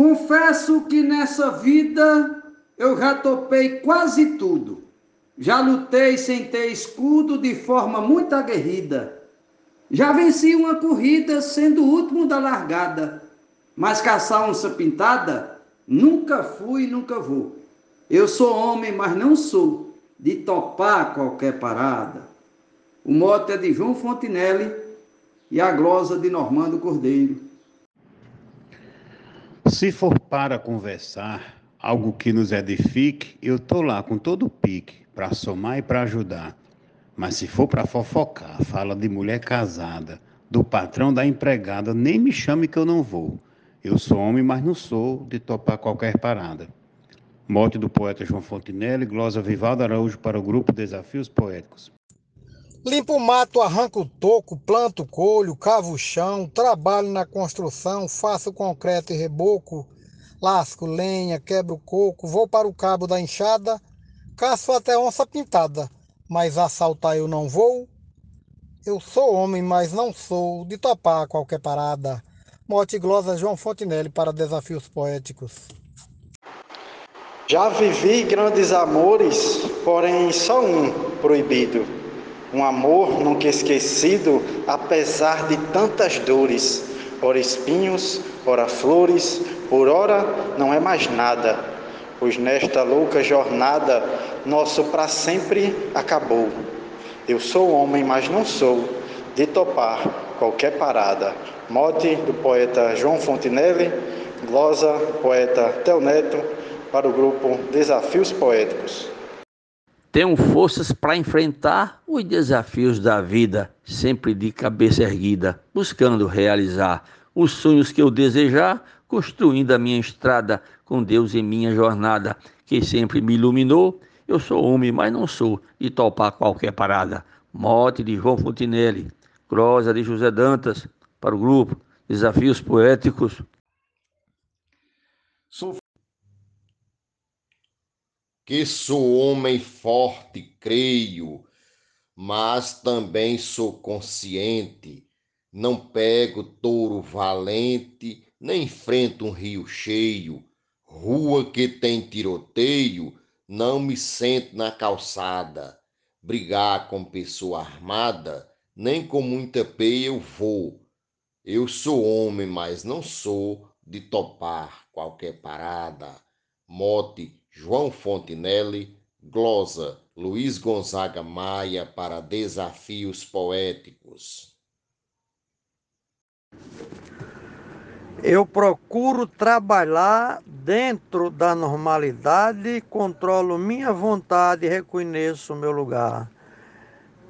Confesso que nessa vida eu já topei quase tudo. Já lutei sem ter escudo de forma muito aguerrida. Já venci uma corrida sendo o último da largada. Mas caçar onça pintada, nunca fui e nunca vou. Eu sou homem, mas não sou de topar qualquer parada. O mote é de João Fontinelli e a glosa de Normando Cordeiro. Se for para conversar, algo que nos edifique, eu tô lá com todo o pique para somar e para ajudar. Mas se for para fofocar, fala de mulher casada, do patrão da empregada, nem me chame que eu não vou. Eu sou homem, mas não sou de topar qualquer parada. Morte do poeta João Fontinelli, glosa Vivaldo Araújo para o grupo Desafios Poéticos. Limpo o mato, arranco o toco, planto o colho, cavo o chão, trabalho na construção, faço concreto e reboco, lasco lenha, quebro coco, vou para o cabo da enxada, caço até onça pintada, mas assaltar eu não vou. Eu sou homem, mas não sou de topar qualquer parada. Morte glosa João Fontinelli para Desafios Poéticos. Já vivi grandes amores, porém só um proibido um amor nunca esquecido, apesar de tantas dores, ora espinhos, ora flores, por ora não é mais nada, pois nesta louca jornada nosso para sempre acabou. Eu sou homem, mas não sou de topar qualquer parada. Mote do poeta João Fontinelli, glosa poeta Tel Neto, para o grupo Desafios Poéticos. Tenho forças para enfrentar os desafios da vida, sempre de cabeça erguida, buscando realizar os sonhos que eu desejar, construindo a minha estrada com Deus em minha jornada, que sempre me iluminou. Eu sou homem, mas não sou de topar qualquer parada. Morte de João Fontinelli, Crosa de José Dantas, para o grupo Desafios Poéticos. Sou que sou homem forte, creio, mas também sou consciente. Não pego touro valente, nem enfrento um rio cheio. Rua que tem tiroteio, não me sento na calçada. Brigar com pessoa armada, nem com muita peia eu vou. Eu sou homem, mas não sou de topar qualquer parada. Mote João Fontinelli, glosa Luiz Gonzaga Maia para Desafios Poéticos. Eu procuro trabalhar dentro da normalidade, controlo minha vontade e reconheço o meu lugar.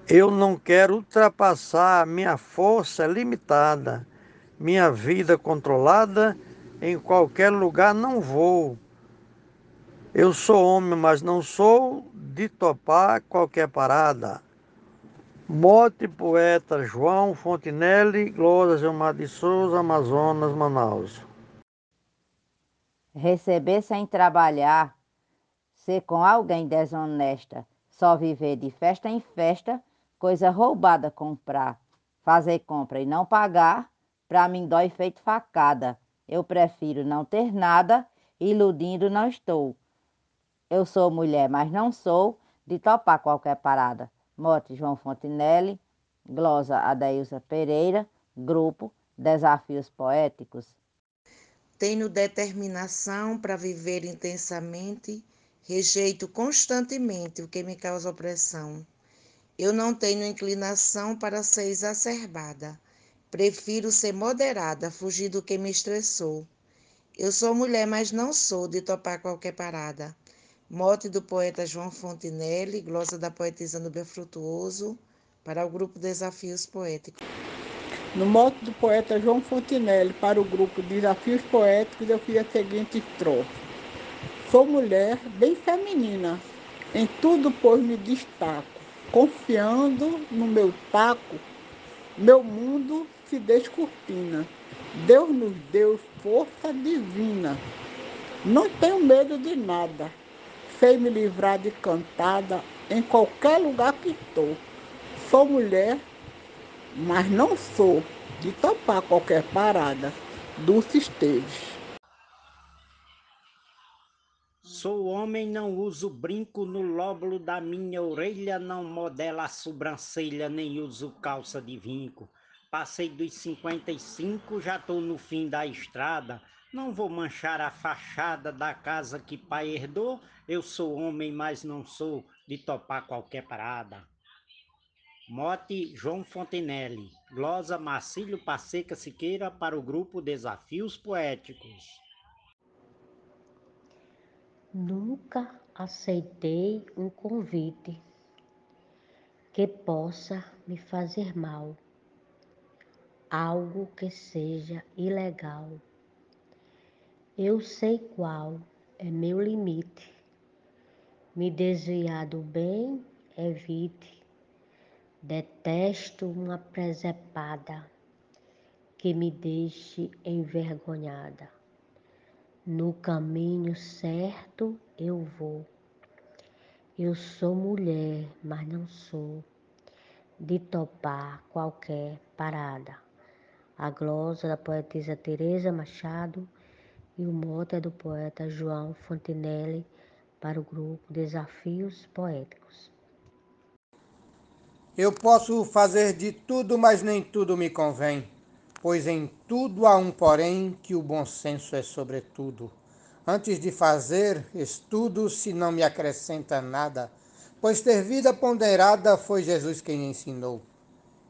Eu não quero ultrapassar minha força limitada, minha vida controlada, em qualquer lugar não vou eu sou homem, mas não sou de topar qualquer parada. Mote poeta João Fontinelli, Glória Gilmar de Souza, Amazonas, Manaus. Receber sem trabalhar, ser com alguém desonesta, só viver de festa em festa, coisa roubada comprar. Fazer compra e não pagar, pra mim dói feito facada. Eu prefiro não ter nada, iludindo não estou. Eu sou mulher, mas não sou de topar qualquer parada. Mote João Fontinelli, glosa Adailza Pereira, grupo Desafios Poéticos. Tenho determinação para viver intensamente, rejeito constantemente o que me causa opressão. Eu não tenho inclinação para ser exacerbada. Prefiro ser moderada, fugir do que me estressou. Eu sou mulher, mas não sou de topar qualquer parada. Mote do poeta João Fontinelli, glosa da poetisa Nubia Frutuoso, para o grupo Desafios Poéticos. No mote do poeta João Fontinelli, para o grupo Desafios Poéticos, eu fiz a seguinte estrofe. Sou mulher bem feminina, em tudo pois me destaco, confiando no meu taco, meu mundo se descortina. Deus nos deu força divina. Não tenho medo de nada, sei me livrar de cantada em qualquer lugar que estou. Sou mulher, mas não sou de topar qualquer parada. Dulce Esteves. Sou homem, não uso brinco no lóbulo da minha orelha, não modela a sobrancelha, nem uso calça de vinco. Passei dos 55, já tô no fim da estrada. Não vou manchar a fachada da casa que pai herdou. Eu sou homem, mas não sou de topar qualquer parada. Mote João Fontenelle, glosa Marcílio Passeca Siqueira para o grupo Desafios Poéticos. Nunca aceitei um convite que possa me fazer mal, algo que seja ilegal. Eu sei qual é meu limite. Me desviar do bem, evite. Detesto uma presepada que me deixe envergonhada. No caminho certo eu vou. Eu sou mulher, mas não sou de topar qualquer parada. A glosa da poetisa Teresa Machado e o mote é do poeta João Fontenelle para o grupo Desafios Poéticos. Eu posso fazer de tudo, mas nem tudo me convém pois em tudo há um porém que o bom senso é sobretudo. Antes de fazer estudo, se não me acrescenta nada, pois ter vida ponderada foi Jesus quem ensinou.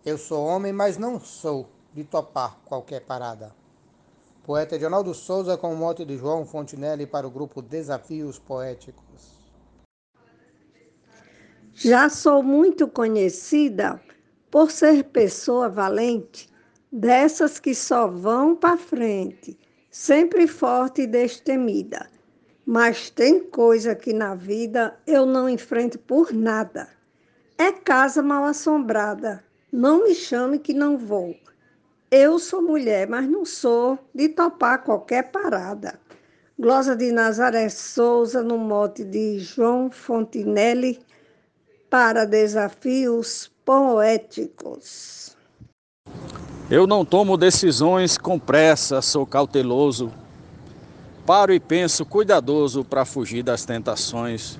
Eu sou homem, mas não sou de topar qualquer parada. Poeta Edionaldo Souza com o mote de João Fontinelli para o grupo Desafios Poéticos. Já sou muito conhecida por ser pessoa valente dessas que só vão para frente, sempre forte e destemida. Mas tem coisa que na vida eu não enfrento por nada. É casa mal assombrada. Não me chame que não vou. Eu sou mulher, mas não sou de topar qualquer parada. Glosa de Nazaré Souza, no mote de João Fontinelli, para desafios poéticos. Eu não tomo decisões com pressa, sou cauteloso. Paro e penso cuidadoso para fugir das tentações.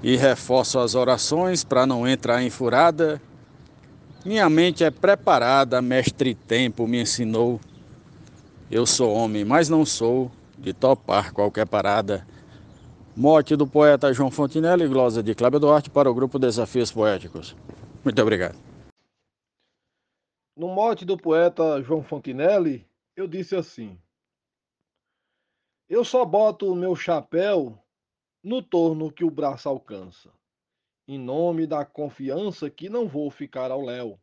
E reforço as orações para não entrar em furada. Minha mente é preparada, mestre tempo me ensinou. Eu sou homem, mas não sou de topar qualquer parada. Mote do poeta João Fontinelli e glosa de Cláudio Duarte para o grupo Desafios Poéticos. Muito obrigado. No mote do poeta João Fontinelli, eu disse assim: Eu só boto o meu chapéu no torno que o braço alcança, em nome da confiança que não vou ficar ao léu.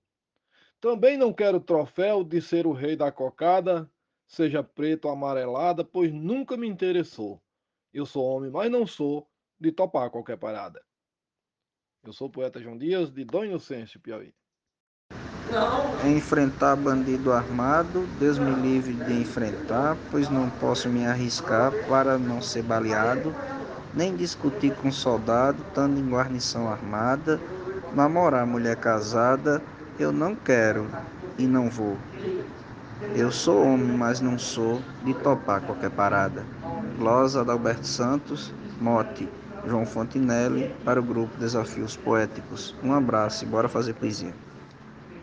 Também não quero troféu de ser o rei da cocada, seja preto ou amarelada, pois nunca me interessou. Eu sou homem, mas não sou de topar qualquer parada. Eu sou o poeta João Dias, de Dom Inocêncio, Piauí. Enfrentar bandido armado, Deus me livre de enfrentar, pois não posso me arriscar para não ser baleado, nem discutir com soldado, estando em guarnição armada, namorar mulher casada, eu não quero e não vou. Eu sou homem, mas não sou de topar qualquer parada. Glosa Adalberto Santos, Mote, João Fontinelli, para o grupo Desafios Poéticos. Um abraço e bora fazer poesia.